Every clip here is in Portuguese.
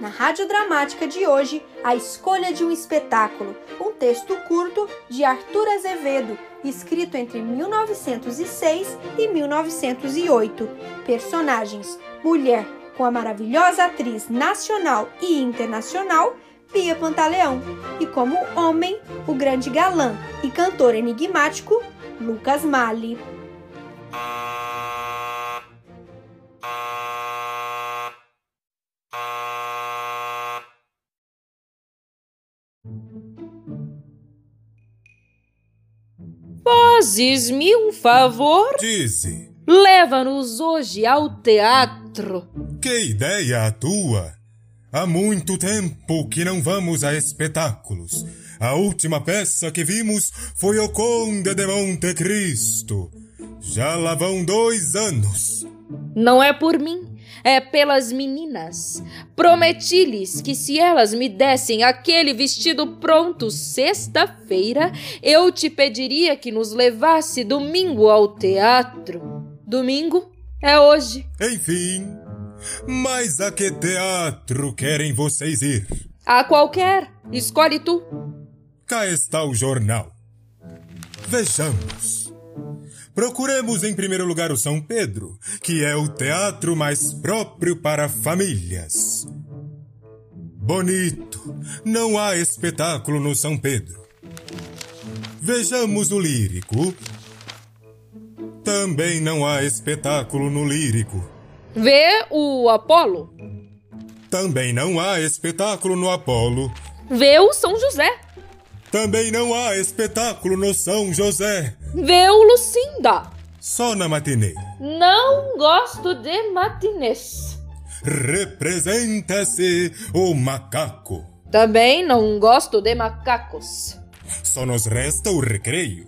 Na Rádio Dramática de hoje, A Escolha de um Espetáculo, um texto curto de Arthur Azevedo, escrito entre 1906 e 1908. Personagens: mulher com a maravilhosa atriz nacional e internacional Pia Pantaleão, e como homem, o grande galã e cantor enigmático Lucas Mali. Fazes-me um favor? Dize. Leva-nos hoje ao teatro. Que ideia a tua! Há muito tempo que não vamos a espetáculos. A última peça que vimos foi O Conde de Monte Cristo. Já lá vão dois anos. Não é por mim, é pelas meninas. Prometi-lhes que se elas me dessem aquele vestido pronto sexta-feira, eu te pediria que nos levasse domingo ao teatro. Domingo é hoje. Enfim, mas a que teatro querem vocês ir? A qualquer. Escolhe tu. Cá está o jornal. Vejamos. Procuremos em primeiro lugar o São Pedro, que é o teatro mais próprio para famílias. Bonito, não há espetáculo no São Pedro. Vejamos o Lírico. Também não há espetáculo no Lírico. Vê o Apolo. Também não há espetáculo no Apolo. Vê o São José. Também não há espetáculo no São José. Vê o Lucinda. Só na matinê. Não gosto de matinês. Representa-se o macaco. Também não gosto de macacos. Só nos resta o recreio.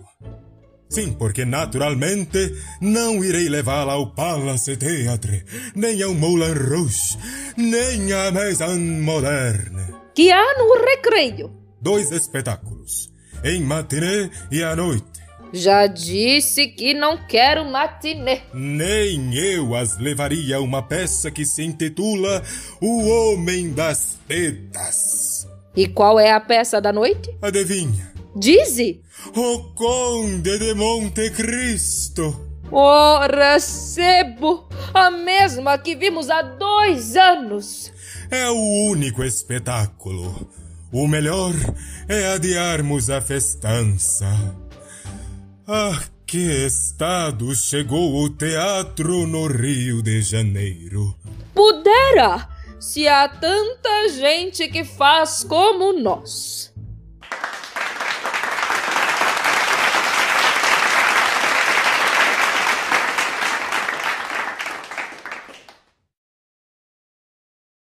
Sim, porque naturalmente não irei levá-la ao Palace Theatre, nem ao Moulin Rouge, nem à Maison Moderne. Que há no recreio? Dois espetáculos, em matinê e à noite. Já disse que não quero matinê. Nem eu as levaria a uma peça que se intitula O Homem das Tetas. E qual é a peça da noite? Adivinha? Dize! O Conde de Monte Cristo. Ora, sebo! A mesma que vimos há dois anos! É o único espetáculo. O melhor é adiarmos a festança. Ah, que estado chegou o teatro no Rio de Janeiro. Pudera! Se há tanta gente que faz como nós.